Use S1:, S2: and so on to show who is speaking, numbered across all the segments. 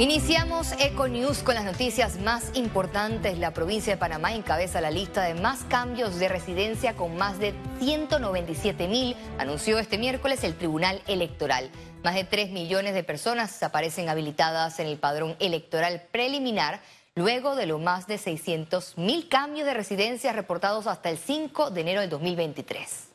S1: Iniciamos Econews con las noticias más importantes. La provincia de Panamá encabeza la lista de más cambios de residencia con más de 197 mil, anunció este miércoles el Tribunal Electoral. Más de 3 millones de personas aparecen habilitadas en el padrón electoral preliminar, luego de lo más de 600 mil cambios de residencia reportados hasta el 5 de enero del 2023.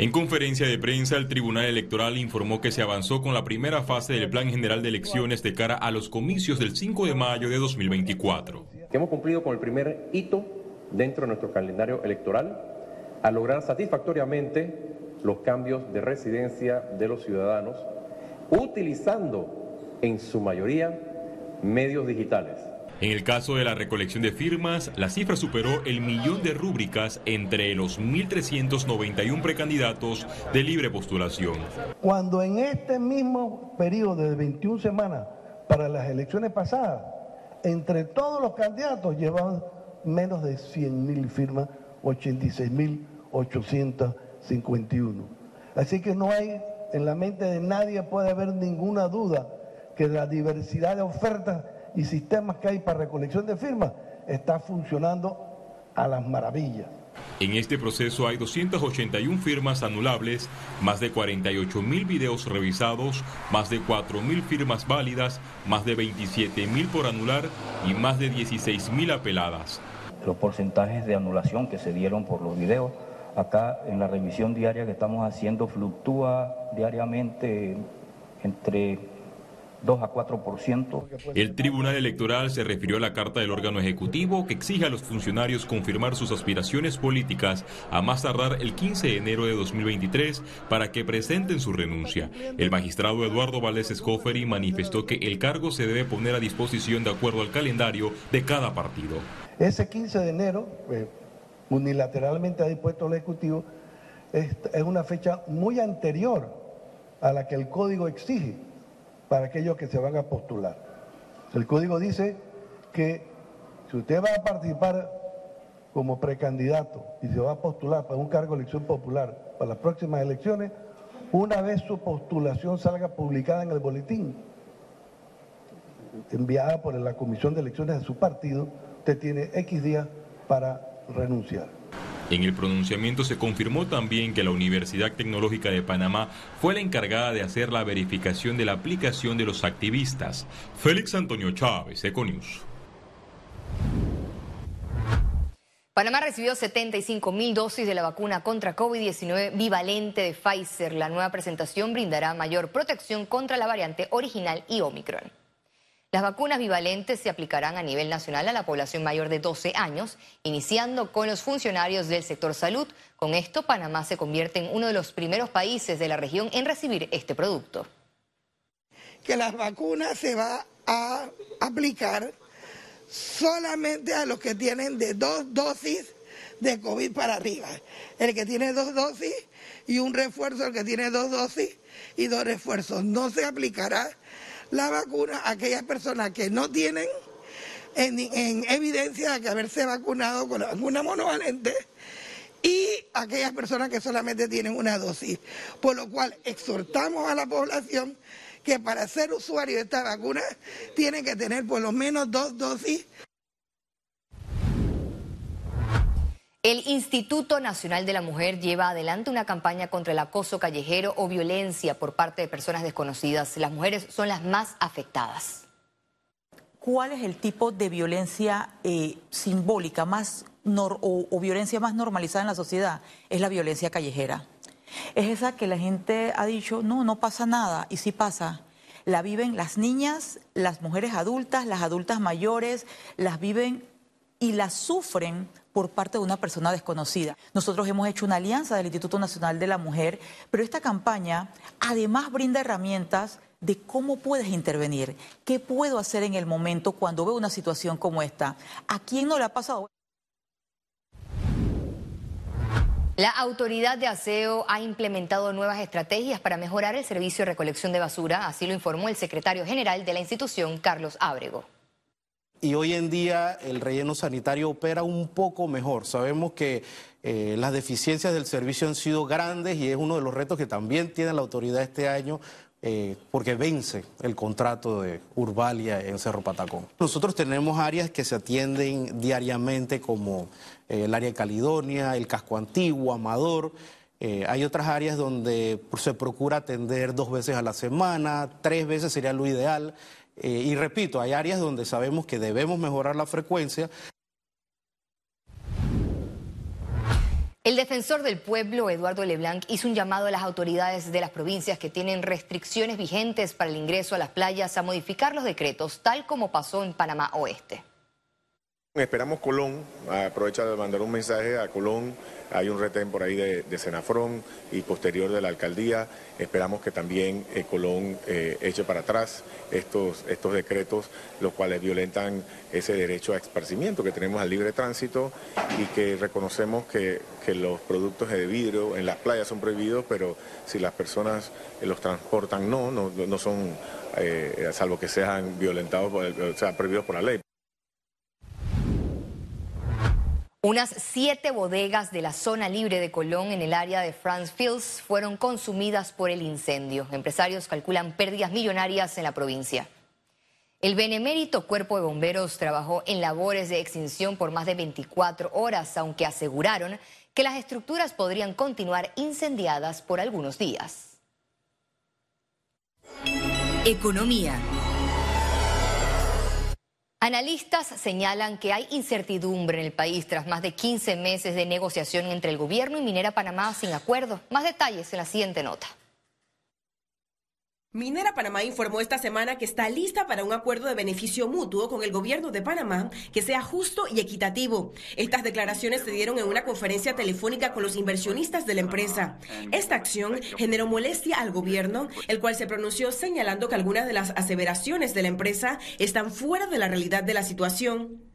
S2: En conferencia de prensa, el Tribunal Electoral informó que se avanzó con la primera fase del Plan General de Elecciones de cara a los comicios del 5 de mayo de 2024.
S3: Hemos cumplido con el primer hito dentro de nuestro calendario electoral a lograr satisfactoriamente los cambios de residencia de los ciudadanos, utilizando en su mayoría medios digitales.
S2: En el caso de la recolección de firmas, la cifra superó el millón de rúbricas entre los 1.391 precandidatos de libre postulación.
S4: Cuando en este mismo periodo de 21 semanas para las elecciones pasadas, entre todos los candidatos llevaban menos de 100.000 firmas, 86.851. Así que no hay, en la mente de nadie puede haber ninguna duda que la diversidad de ofertas y sistemas que hay para recolección de firmas está funcionando a las maravillas.
S2: En este proceso hay 281 firmas anulables, más de 48 mil videos revisados, más de 4 mil firmas válidas, más de 27 mil por anular y más de 16 mil apeladas.
S5: Los porcentajes de anulación que se dieron por los videos, acá en la revisión diaria que estamos haciendo fluctúa diariamente entre 2 a 4%.
S2: El Tribunal Electoral se refirió a la carta del órgano ejecutivo que exige a los funcionarios confirmar sus aspiraciones políticas a más tardar el 15 de enero de 2023 para que presenten su renuncia. El magistrado Eduardo Valdés Escoferi manifestó que el cargo se debe poner a disposición de acuerdo al calendario de cada partido.
S4: Ese 15 de enero, eh, unilateralmente ha dispuesto el Ejecutivo, es una fecha muy anterior a la que el código exige para aquellos que se van a postular. El código dice que si usted va a participar como precandidato y se va a postular para un cargo de elección popular para las próximas elecciones, una vez su postulación salga publicada en el boletín, enviada por la Comisión de Elecciones de su partido, usted tiene X días para renunciar.
S2: En el pronunciamiento se confirmó también que la Universidad Tecnológica de Panamá fue la encargada de hacer la verificación de la aplicación de los activistas. Félix Antonio Chávez, Econius.
S1: Panamá recibió 75 mil dosis de la vacuna contra COVID-19 bivalente de Pfizer. La nueva presentación brindará mayor protección contra la variante original y Omicron. Las vacunas bivalentes se aplicarán a nivel nacional a la población mayor de 12 años, iniciando con los funcionarios del sector salud. Con esto, Panamá se convierte en uno de los primeros países de la región en recibir este producto.
S6: Que las vacunas se va a aplicar solamente a los que tienen de dos dosis de COVID para arriba. El que tiene dos dosis y un refuerzo, el que tiene dos dosis y dos refuerzos. No se aplicará la vacuna a aquellas personas que no tienen en, evidencia de que haberse vacunado con la vacuna monovalente y aquellas personas que solamente tienen una dosis. Por lo cual exhortamos a la población que para ser usuario de esta vacuna tienen que tener por lo menos dos dosis.
S1: El Instituto Nacional de la Mujer lleva adelante una campaña contra el acoso callejero o violencia por parte de personas desconocidas. Las mujeres son las más afectadas.
S7: ¿Cuál es el tipo de violencia eh, simbólica más o, o violencia más normalizada en la sociedad? Es la violencia callejera. Es esa que la gente ha dicho, no, no pasa nada, y sí pasa la viven las niñas, las mujeres adultas, las adultas mayores, las viven y las sufren por parte de una persona desconocida. Nosotros hemos hecho una alianza del Instituto Nacional de la Mujer, pero esta campaña además brinda herramientas de cómo puedes intervenir, qué puedo hacer en el momento cuando veo una situación como esta. ¿A quién no le ha pasado?
S1: La autoridad de aseo ha implementado nuevas estrategias para mejorar el servicio de recolección de basura, así lo informó el secretario general de la institución, Carlos Ábrego
S8: y hoy en día el relleno sanitario opera un poco mejor. Sabemos que eh, las deficiencias del servicio han sido grandes y es uno de los retos que también tiene la autoridad este año eh, porque vence el contrato de Urbalia en Cerro Patacón. Nosotros tenemos áreas que se atienden diariamente como eh, el área de Caledonia, el casco antiguo, Amador. Hay otras áreas donde se procura atender dos veces a la semana, tres veces sería lo ideal. Y repito, hay áreas donde sabemos que debemos mejorar la frecuencia.
S1: El defensor del pueblo, Eduardo Leblanc, hizo un llamado a las autoridades de las provincias que tienen restricciones vigentes para el ingreso a las playas a modificar los decretos, tal como pasó en Panamá Oeste.
S9: Esperamos Colón, aprovecha de mandar un mensaje a Colón hay un retén por ahí de, de Senafrón y posterior de la alcaldía. Esperamos que también eh, Colón eh, eche para atrás estos, estos decretos, los cuales violentan ese derecho a esparcimiento que tenemos al libre tránsito y que reconocemos que, los productos de vidrio en las playas son prohibidos, pero si las personas los transportan no, no, no son, eh, salvo que sean violentados, o sea, prohibidos por la ley.
S1: Unas siete bodegas de la zona libre de Colón en el área de France Fields fueron consumidas por el incendio. Empresarios calculan pérdidas millonarias en la provincia. El benemérito cuerpo de bomberos trabajó en labores de extinción por más de 24 horas, aunque aseguraron que las estructuras podrían continuar incendiadas por algunos días. Economía. Analistas señalan que hay incertidumbre en el país tras más de 15 meses de negociación entre el gobierno y Minera Panamá sin acuerdo. Más detalles en la siguiente nota.
S10: Minera Panamá informó esta semana que está lista para un acuerdo de beneficio mutuo con el gobierno de Panamá que sea justo y equitativo. Estas declaraciones se dieron en una conferencia telefónica con los inversionistas de la empresa. Esta acción generó molestia al gobierno, el cual se pronunció señalando que algunas de las aseveraciones de la empresa están fuera de la realidad de la situación.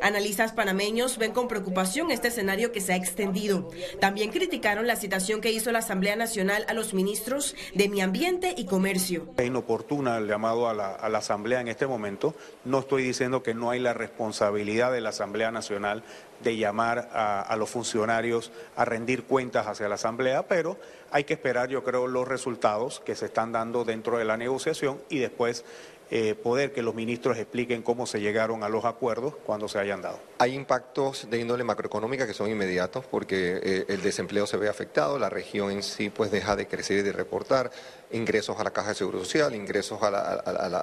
S10: Analistas panameños ven con preocupación este escenario que se ha extendido. También criticaron la citación que hizo la Asamblea Nacional a los ministros de Mi Ambiente y Comercio.
S11: Es inoportuna el llamado a la, Asamblea en este momento. No estoy diciendo que no hay la responsabilidad de la Asamblea Nacional de llamar a, los funcionarios a rendir cuentas hacia la Asamblea, pero hay que esperar, yo creo, los resultados que se están dando dentro de la negociación y después eh, poder que los ministros expliquen cómo se llegaron a los acuerdos cuando se hayan dado.
S12: Hay impactos de índole macroeconómica que son inmediatos porque eh, el desempleo se ve afectado, la región en sí pues deja de crecer y de reportar, ingresos a la Caja de Seguro Social, ingresos a,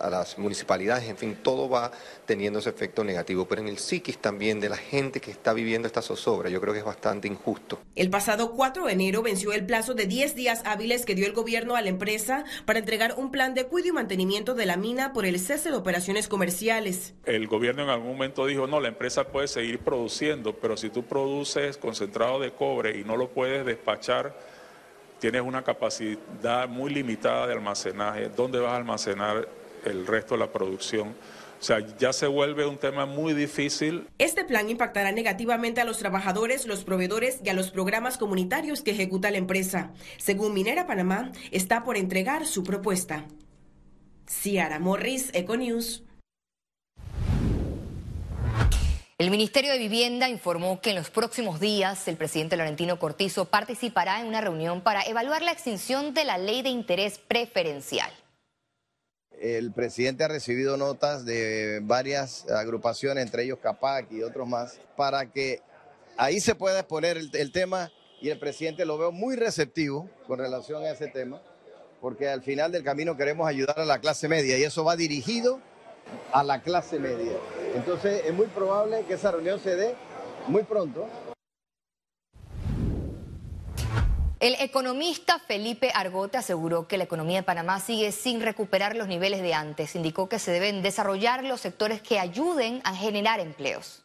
S12: las municipalidades, en fin, todo va teniendo ese efecto negativo. Pero en el psiquis también de la gente que está viviendo esta zozobra, yo creo que es bastante injusto.
S10: El pasado 4 de enero venció el plazo de 10 días hábiles que dio el gobierno a la empresa para entregar un plan de cuidado y mantenimiento de la mina por el cese de operaciones comerciales.
S13: El gobierno en algún momento dijo, no, la empresa puede seguir produciendo, pero si tú produces concentrado de cobre y no lo puedes despachar, tienes una capacidad muy limitada de almacenaje. ¿Dónde vas a almacenar el resto de la producción? O sea, ya se vuelve un tema muy difícil.
S10: Este plan impactará negativamente a los trabajadores, los proveedores y a los programas comunitarios que ejecuta la empresa. Según Minera Panamá, está por entregar su propuesta. Ciara Morris, Econews.
S1: El Ministerio de Vivienda informó que en los próximos días el presidente Laurentino Cortizo participará en una reunión para evaluar la extinción de la ley de interés preferencial.
S14: El presidente ha recibido notas de varias agrupaciones, entre ellos CAPAC y otros más, para que ahí se pueda exponer el, tema y el presidente lo veo muy receptivo con relación a ese tema, porque al final del camino queremos ayudar a la clase media y eso va dirigido a la clase media. Entonces es muy probable que esa reunión se dé muy pronto.
S1: El economista Felipe Argote aseguró que la economía de Panamá sigue sin recuperar los niveles de antes. Indicó que se deben desarrollar los sectores que ayuden a generar empleos.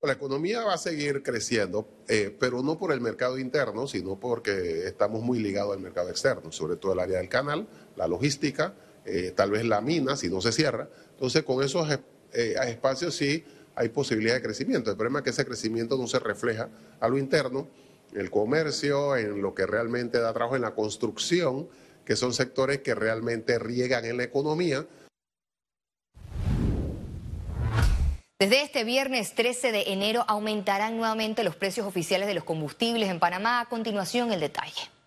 S15: La economía va a seguir creciendo, eh, pero no por el mercado interno, sino porque estamos muy ligados al mercado externo, sobre todo el área del canal, la logística, eh, tal vez la mina, si no se cierra. Entonces, con esos eh, espacios sí hay posibilidad de crecimiento. El problema es que ese crecimiento no se refleja a lo interno, en el comercio, en lo que realmente da trabajo, en la construcción, que son sectores que realmente riegan en la economía.
S1: Desde este viernes 13 de enero aumentarán nuevamente los precios oficiales de los combustibles en Panamá. A continuación, el detalle.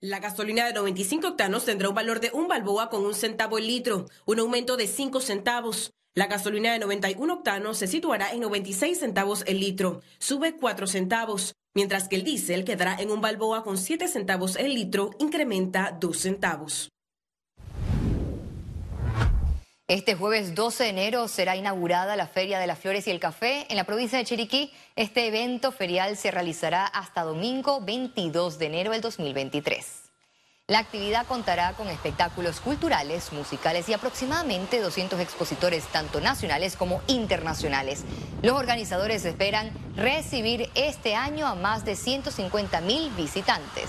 S10: La gasolina de 95 octanos tendrá un valor de un balboa con un centavo el litro, un aumento de 5 centavos. La gasolina de 91 octanos se situará en 96 centavos el litro, sube 4 centavos, mientras que el diésel quedará en un balboa con 7 centavos el litro, incrementa 2 centavos.
S1: Este jueves 12 de enero será inaugurada la Feria de las Flores y el Café en la provincia de Chiriquí. Este evento ferial se realizará hasta domingo 22 de enero del 2023. La actividad contará con espectáculos culturales, musicales y aproximadamente 200 expositores, tanto nacionales como internacionales. Los organizadores esperan recibir este año a más de 150 mil visitantes.